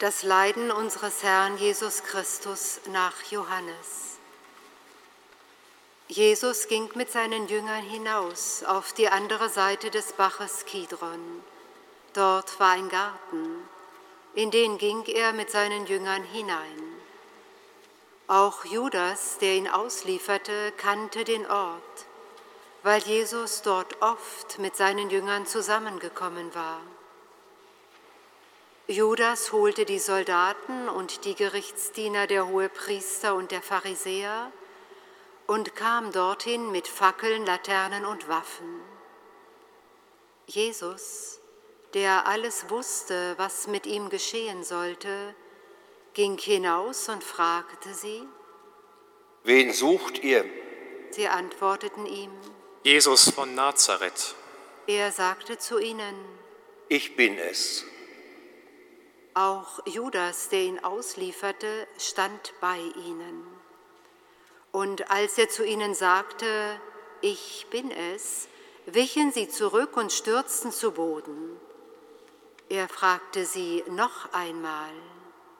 Das Leiden unseres Herrn Jesus Christus nach Johannes. Jesus ging mit seinen Jüngern hinaus auf die andere Seite des Baches Kidron. Dort war ein Garten, in den ging er mit seinen Jüngern hinein. Auch Judas, der ihn auslieferte, kannte den Ort, weil Jesus dort oft mit seinen Jüngern zusammengekommen war. Judas holte die Soldaten und die Gerichtsdiener der Hohepriester und der Pharisäer und kam dorthin mit Fackeln, Laternen und Waffen. Jesus, der alles wusste, was mit ihm geschehen sollte, ging hinaus und fragte sie, Wen sucht ihr? Sie antworteten ihm, Jesus von Nazareth. Er sagte zu ihnen, Ich bin es. Auch Judas, der ihn auslieferte, stand bei ihnen. Und als er zu ihnen sagte, ich bin es, wichen sie zurück und stürzten zu Boden. Er fragte sie noch einmal.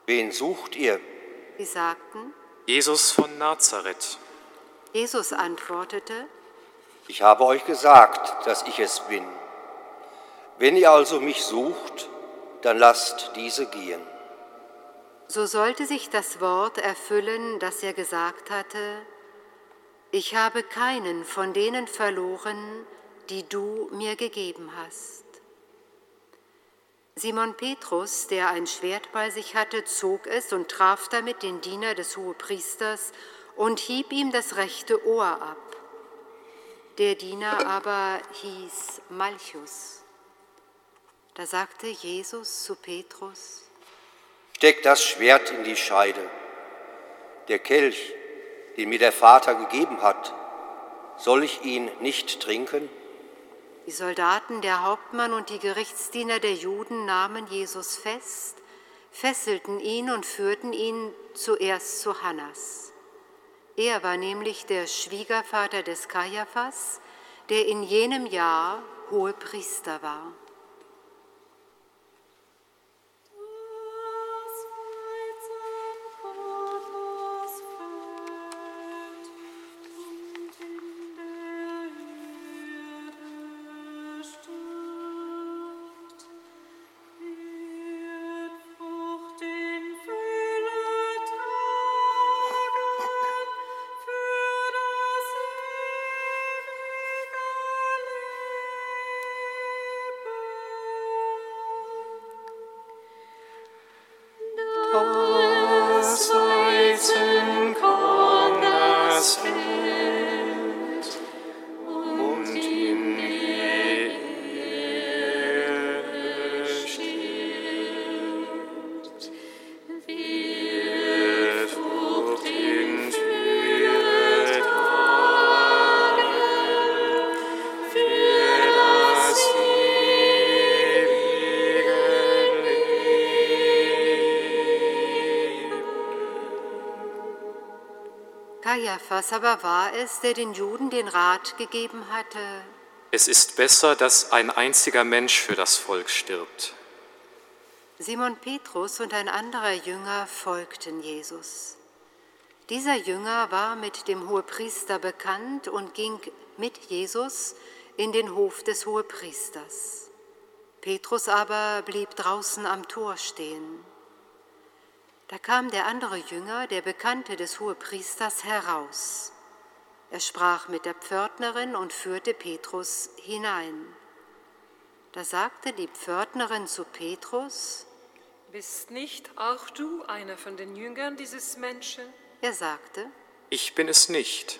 Wen sucht ihr? Sie sagten, Jesus von Nazareth. Jesus antwortete, Ich habe euch gesagt, dass ich es bin. Wenn ihr also mich sucht, dann lasst diese gehen. So sollte sich das Wort erfüllen, das er gesagt hatte, ich habe keinen von denen verloren, die du mir gegeben hast. Simon Petrus, der ein Schwert bei sich hatte, zog es und traf damit den Diener des Hohepriesters und hieb ihm das rechte Ohr ab. Der Diener aber hieß Malchus. Da sagte Jesus zu Petrus, Steck das Schwert in die Scheide. Der Kelch, den mir der Vater gegeben hat, soll ich ihn nicht trinken? Die Soldaten, der Hauptmann und die Gerichtsdiener der Juden nahmen Jesus fest, fesselten ihn und führten ihn zuerst zu Hannas. Er war nämlich der Schwiegervater des Kaiaphas, der in jenem Jahr Hohepriester war. Kaiaphas aber war es, der den Juden den Rat gegeben hatte, Es ist besser, dass ein einziger Mensch für das Volk stirbt. Simon Petrus und ein anderer Jünger folgten Jesus. Dieser Jünger war mit dem Hohepriester bekannt und ging mit Jesus in den Hof des Hohepriesters. Petrus aber blieb draußen am Tor stehen. Da kam der andere Jünger, der Bekannte des Hohepriesters, heraus. Er sprach mit der Pförtnerin und führte Petrus hinein. Da sagte die Pförtnerin zu Petrus, Bist nicht auch du einer von den Jüngern dieses Menschen? er sagte, Ich bin es nicht.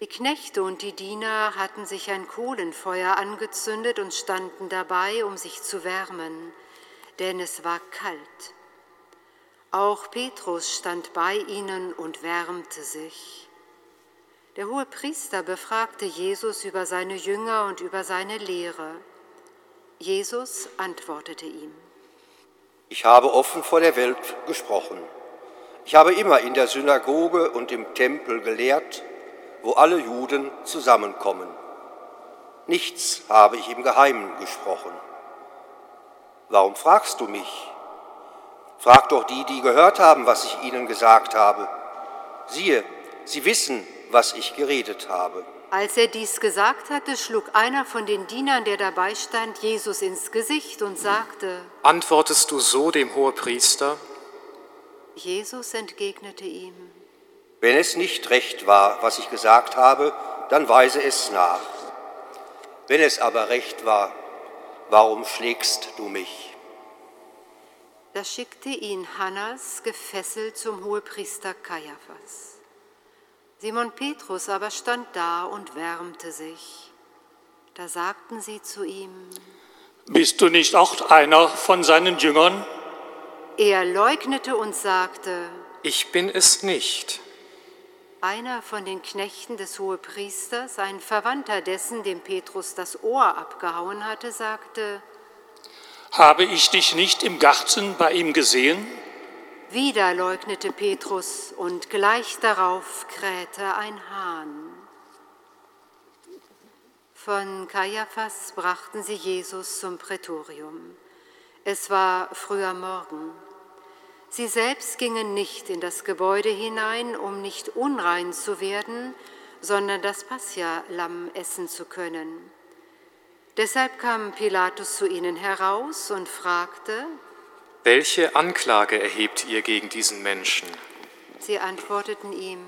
Die Knechte und die Diener hatten sich ein Kohlenfeuer angezündet und standen dabei, um sich zu wärmen, denn es war kalt. Auch Petrus stand bei ihnen und wärmte sich. Der hohe Priester befragte Jesus über seine Jünger und über seine Lehre. Jesus antwortete ihm. Ich habe offen vor der Welt gesprochen. Ich habe immer in der Synagoge und im Tempel gelehrt, wo alle Juden zusammenkommen. Nichts habe ich im Geheimen gesprochen. Warum fragst du mich? Frag doch die, die gehört haben, was ich ihnen gesagt habe. Siehe, sie wissen, was ich geredet habe. Als er dies gesagt hatte, schlug einer von den Dienern, der dabei stand, Jesus ins Gesicht und sagte, Antwortest du so dem Hohepriester? Jesus entgegnete ihm, Wenn es nicht recht war, was ich gesagt habe, dann weise es nach. Wenn es aber recht war, warum schlägst du mich? Da schickte ihn Hannas gefesselt zum Hohepriester Kaiaphas. Simon Petrus aber stand da und wärmte sich. Da sagten sie zu ihm, Bist du nicht auch einer von seinen Jüngern? er leugnete und sagte, Ich bin es nicht. einer von den Knechten des Hohepriesters, ein Verwandter dessen, dem Petrus das Ohr abgehauen hatte, sagte, Habe ich dich nicht im Garten bei ihm gesehen? Wieder leugnete Petrus und gleich darauf krähte ein Hahn. Von Kaiaphas brachten sie Jesus zum Prätorium. Es war früher Morgen. Sie selbst gingen nicht in das Gebäude hinein, um nicht unrein zu werden, sondern das Passia-Lamm essen zu können. Deshalb kam Pilatus zu ihnen heraus und fragte, Welche Anklage erhebt ihr gegen diesen Menschen? Sie antworteten ihm,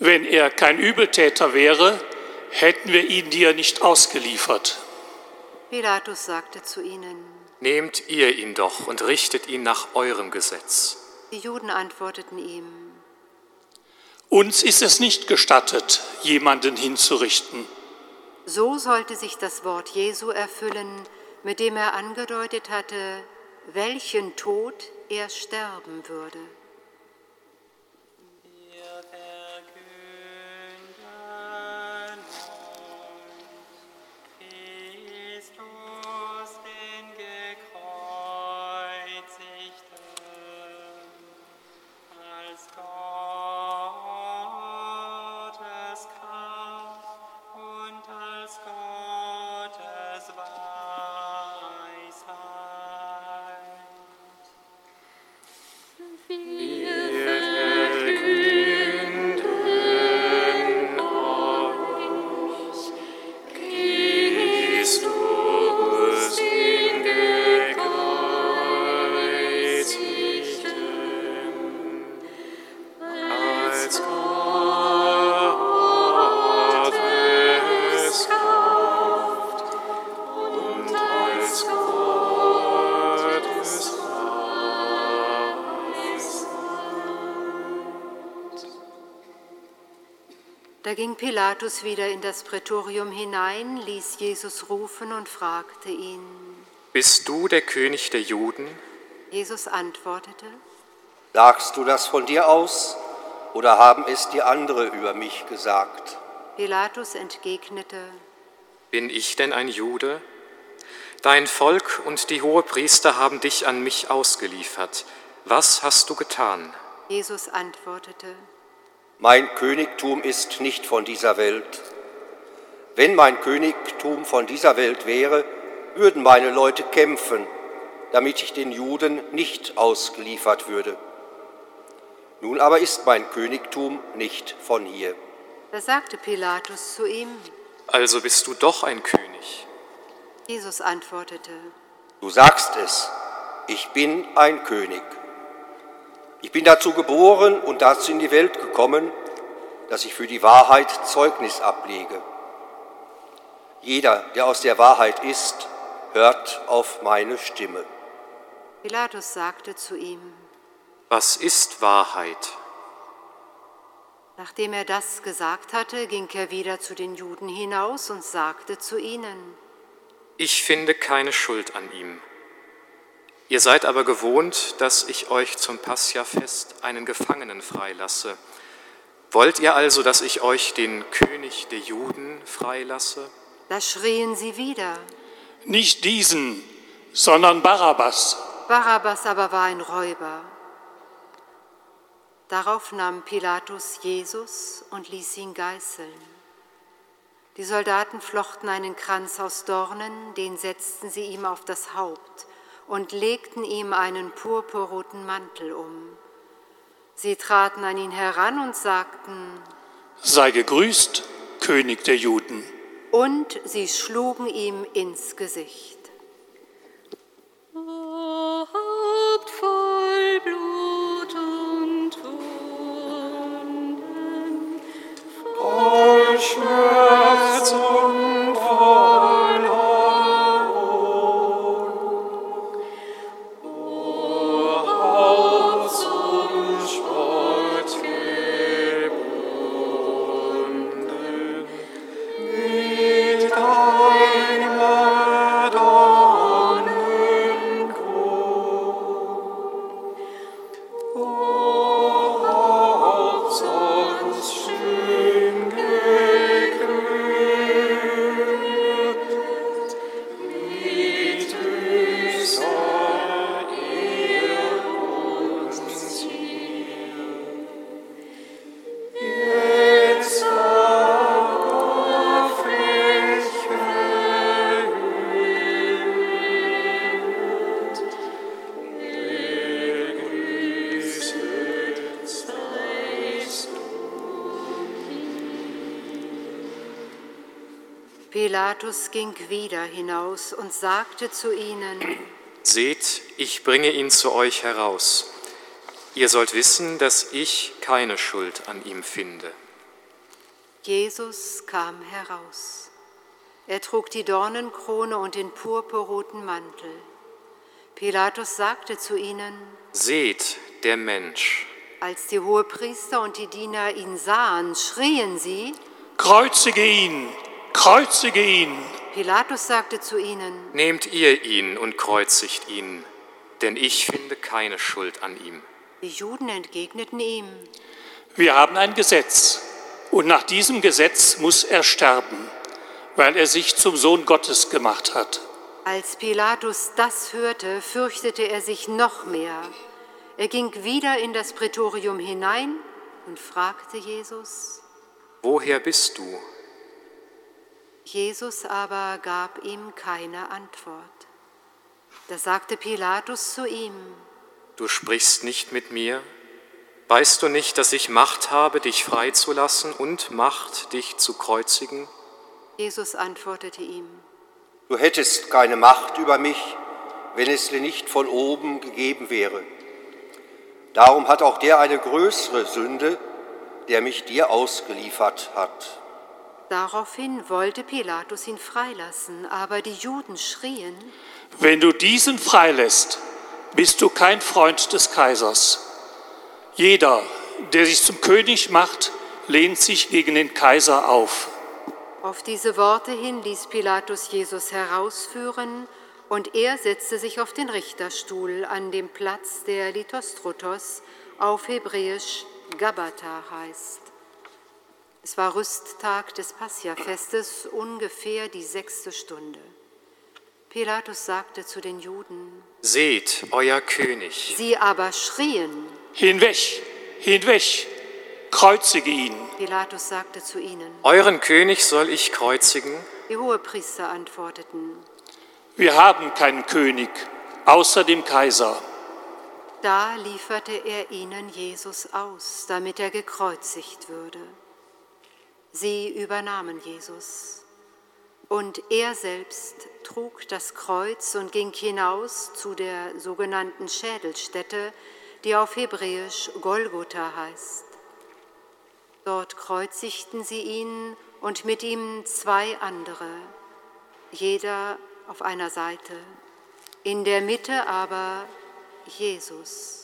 Wenn er kein Übeltäter wäre, hätten wir ihn dir nicht ausgeliefert. Pilatus sagte zu ihnen, Nehmt ihr ihn doch und richtet ihn nach eurem Gesetz. die Juden antworteten ihm, Uns ist es nicht gestattet, jemanden hinzurichten. So sollte sich das Wort Jesu erfüllen, mit dem er angedeutet hatte, welchen Tod er sterben würde. Da ging Pilatus wieder in das Prätorium hinein, ließ Jesus rufen und fragte ihn. Bist du der König der Juden? Jesus antwortete, Sagst du das von dir aus oder haben es dir andere über mich gesagt? Pilatus entgegnete, Bin ich denn ein Jude? Dein Volk und die Hohepriester haben dich an mich ausgeliefert. Was hast du getan? Jesus antwortete, Mein Königtum ist nicht von dieser Welt. Wenn mein Königtum von dieser Welt wäre, würden meine Leute kämpfen, damit ich den Juden nicht ausgeliefert würde. Nun aber ist mein Königtum nicht von hier. Da sagte Pilatus zu ihm, Also bist du doch ein König. Jesus antwortete, Du sagst es, ich bin ein König. Ich bin dazu geboren und dazu in die Welt gekommen, dass ich für die Wahrheit Zeugnis ablege. Jeder, der aus der Wahrheit ist, hört auf meine Stimme. Pilatus sagte zu ihm, Was ist Wahrheit? Nachdem er das gesagt hatte, ging er wieder zu den Juden hinaus und sagte zu ihnen, Ich finde keine Schuld an ihm. Ihr seid aber gewohnt, dass ich euch zum Passiafest einen Gefangenen freilasse. Wollt ihr also, dass ich euch den König der Juden freilasse? da schrien sie wieder. Nicht diesen, sondern Barabbas. Barabbas aber war ein Räuber. Darauf nahm Pilatus Jesus und ließ ihn geißeln. Die Soldaten flochten einen Kranz aus Dornen, den setzten sie ihm auf das Haupt und legten ihm einen purpurroten Mantel um. Sie traten an ihn heran und sagten, Sei gegrüßt, König der Juden. und sie schlugen ihm ins Gesicht. O Haupt voll Blut und Wunden, Pilatus ging wieder hinaus und sagte zu ihnen, Seht, ich bringe ihn zu euch heraus. Ihr sollt wissen, dass ich keine Schuld an ihm finde. Jesus kam heraus. Er trug die Dornenkrone und den purpurroten Mantel. Pilatus sagte zu ihnen, Seht, der Mensch. als die Hohepriester und die Diener ihn sahen, schrien sie. Kreuzige ihn, kreuzige ihn. Pilatus sagte zu ihnen, Nehmt ihr ihn und kreuzigt ihn, denn ich finde keine Schuld an ihm. die Juden entgegneten ihm, Wir haben ein Gesetz und nach diesem Gesetz muss er sterben, weil er sich zum Sohn Gottes gemacht hat. Als Pilatus das hörte, fürchtete er sich noch mehr. Er ging wieder in das Prätorium hinein und fragte Jesus. Woher bist du? Jesus aber gab ihm keine Antwort. Da sagte Pilatus zu ihm, Du sprichst nicht mit mir? Weißt du nicht, dass ich Macht habe, dich freizulassen und Macht, dich zu kreuzigen? Jesus antwortete ihm, Du hättest keine Macht über mich, wenn es dir nicht von oben gegeben wäre. Darum hat auch der eine größere Sünde, der mich dir ausgeliefert hat. Daraufhin wollte Pilatus ihn freilassen, aber die Juden schrien, Wenn du diesen freilässt, bist du kein Freund des Kaisers. Jeder, der sich zum König macht, lehnt sich gegen den Kaiser auf. Auf diese Worte hin ließ Pilatus Jesus herausführen und er setzte sich auf den Richterstuhl an dem Platz, der Lithostrotos auf Hebräisch Gabata heißt. Es war Rüsttag des Passiafestes, ungefähr die sechste Stunde. Pilatus sagte zu den Juden, Seht, euer König. sie aber schrien, Hinweg, hinweg, kreuzige ihn. Pilatus sagte zu ihnen. Euren König soll ich kreuzigen? Die Hohepriester antworteten. Wir haben keinen König außer dem Kaiser. Da lieferte er ihnen Jesus aus, damit er gekreuzigt würde. Sie übernahmen Jesus. Und er selbst trug das Kreuz und ging hinaus zu der sogenannten Schädelstätte, die auf Hebräisch Golgotha heißt. Dort kreuzigten sie ihn und mit ihm zwei andere, jeder auf einer Seite, in der Mitte aber Jesus.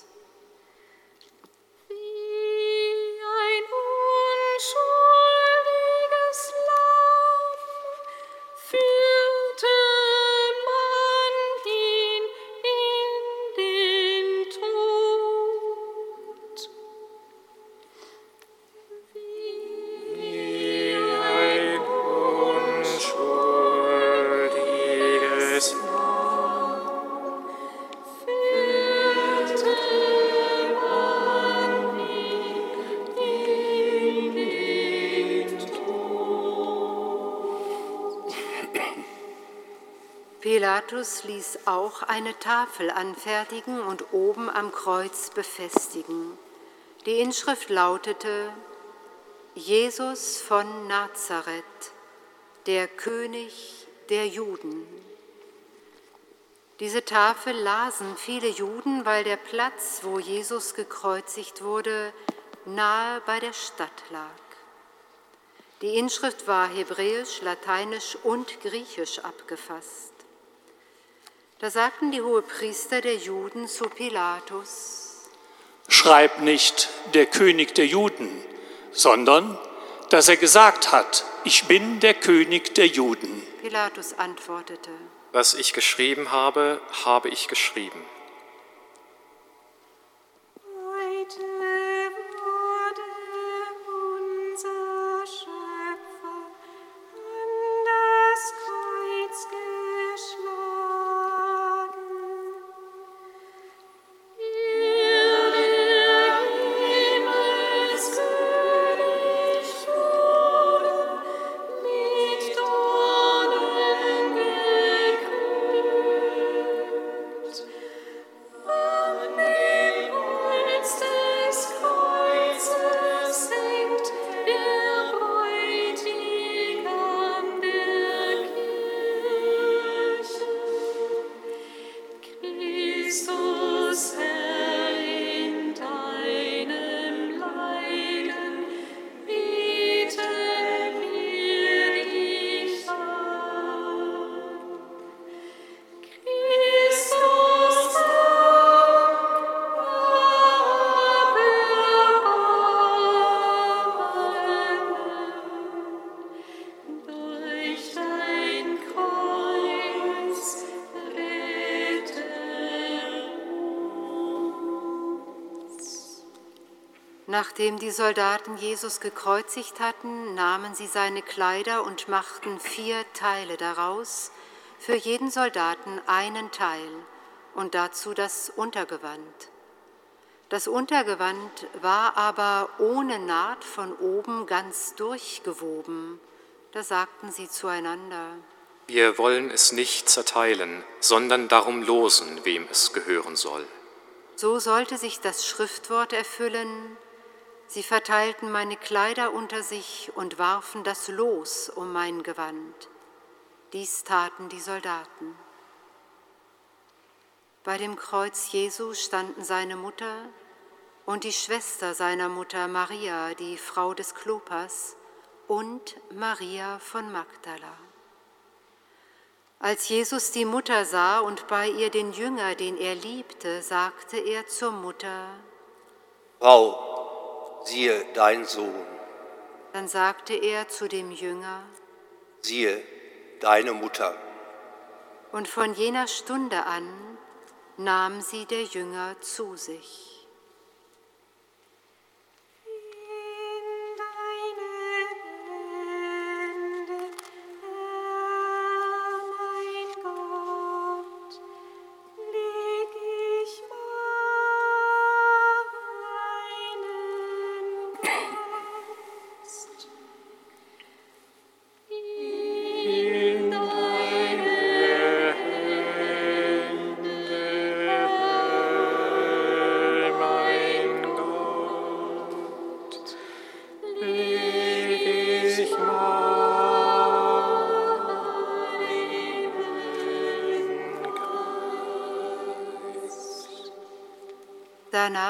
Pilatus ließ auch eine Tafel anfertigen und oben am Kreuz befestigen. Die Inschrift lautete, Jesus von Nazareth, der König der Juden. Diese Tafel lasen viele Juden, weil der Platz, wo Jesus gekreuzigt wurde, nahe bei der Stadt lag. Die Inschrift war hebräisch, lateinisch und griechisch abgefasst. Da sagten die Hohepriester der Juden zu Pilatus, Schreib nicht der König der Juden, sondern dass er gesagt hat, ich bin der König der Juden. Pilatus antwortete, Was ich geschrieben habe, habe ich geschrieben. Nachdem die Soldaten Jesus gekreuzigt hatten, nahmen sie seine Kleider und machten vier Teile daraus, für jeden Soldaten einen Teil und dazu das Untergewand. Das Untergewand war aber ohne Naht von oben ganz durchgewoben. Da sagten sie zueinander, Wir wollen es nicht zerteilen, sondern darum losen, wem es gehören soll. So sollte sich das Schriftwort erfüllen. Sie verteilten meine Kleider unter sich und warfen das Los um mein Gewand. Dies taten die Soldaten. Bei dem Kreuz Jesu standen seine Mutter und die Schwester seiner Mutter Maria, die Frau des Klopas, und Maria von Magdala. Als Jesus die Mutter sah und bei ihr den Jünger, den er liebte, sagte er zur Mutter, Frau, siehe dein Sohn, dann sagte er zu dem Jünger, siehe deine Mutter. und von jener Stunde an nahm sie der Jünger zu sich.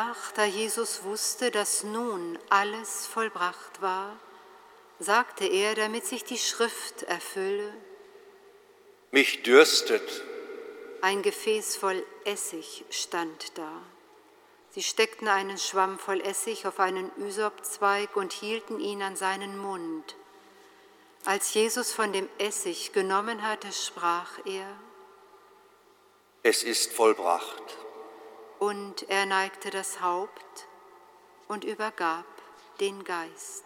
Danach, da Jesus wusste, dass nun alles vollbracht war, sagte er, damit sich die Schrift erfülle, Mich dürstet. ein Gefäß voll Essig stand da. Sie steckten einen Schwamm voll Essig auf einen Ysopzweig und hielten ihn an seinen Mund. Als Jesus von dem Essig genommen hatte, sprach er, Es ist vollbracht. Und er neigte das Haupt und übergab den Geist.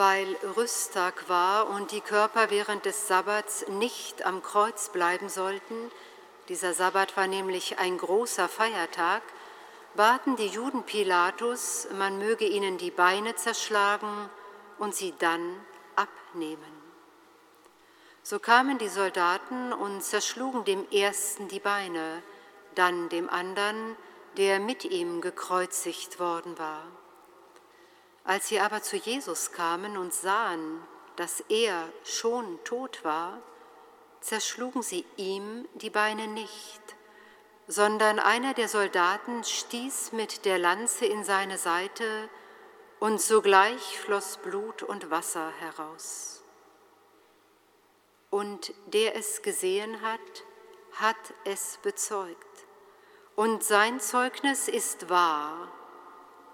Weil Rüsttag war und die Körper während des Sabbats nicht am Kreuz bleiben sollten, dieser Sabbat war nämlich ein großer Feiertag, baten die Juden Pilatus, man möge ihnen die Beine zerschlagen und sie dann abnehmen. So kamen die Soldaten und zerschlugen dem ersten die Beine, dann dem anderen, der mit ihm gekreuzigt worden war. Als sie aber zu Jesus kamen und sahen, dass er schon tot war, zerschlugen sie ihm die Beine nicht, sondern einer der Soldaten stieß mit der Lanze in seine Seite, und sogleich floss Blut und Wasser heraus. Und der es gesehen hat, hat es bezeugt. Und sein Zeugnis ist wahr,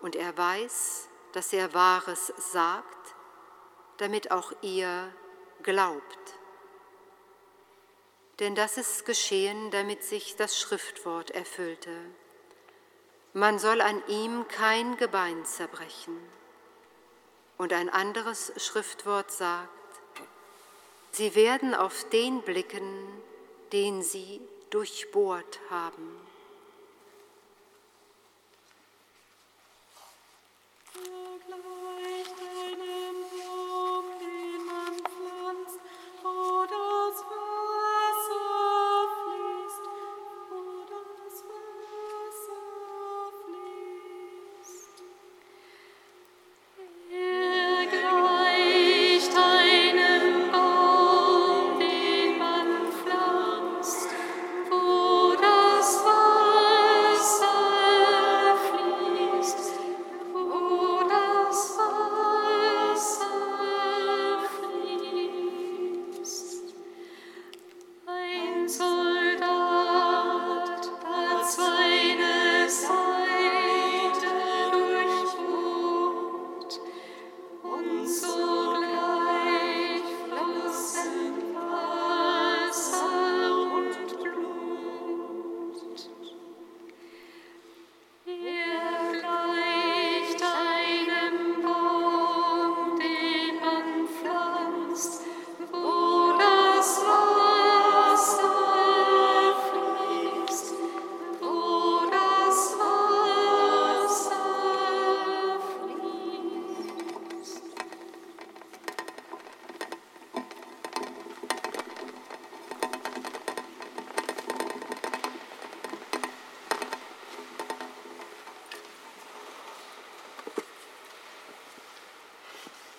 und er weiß, dass er Wahres sagt, damit auch ihr glaubt. Denn das ist geschehen, damit sich das Schriftwort erfüllte. Man soll an ihm kein Gebein zerbrechen. Und ein anderes Schriftwort sagt, sie werden auf den blicken, den sie durchbohrt haben.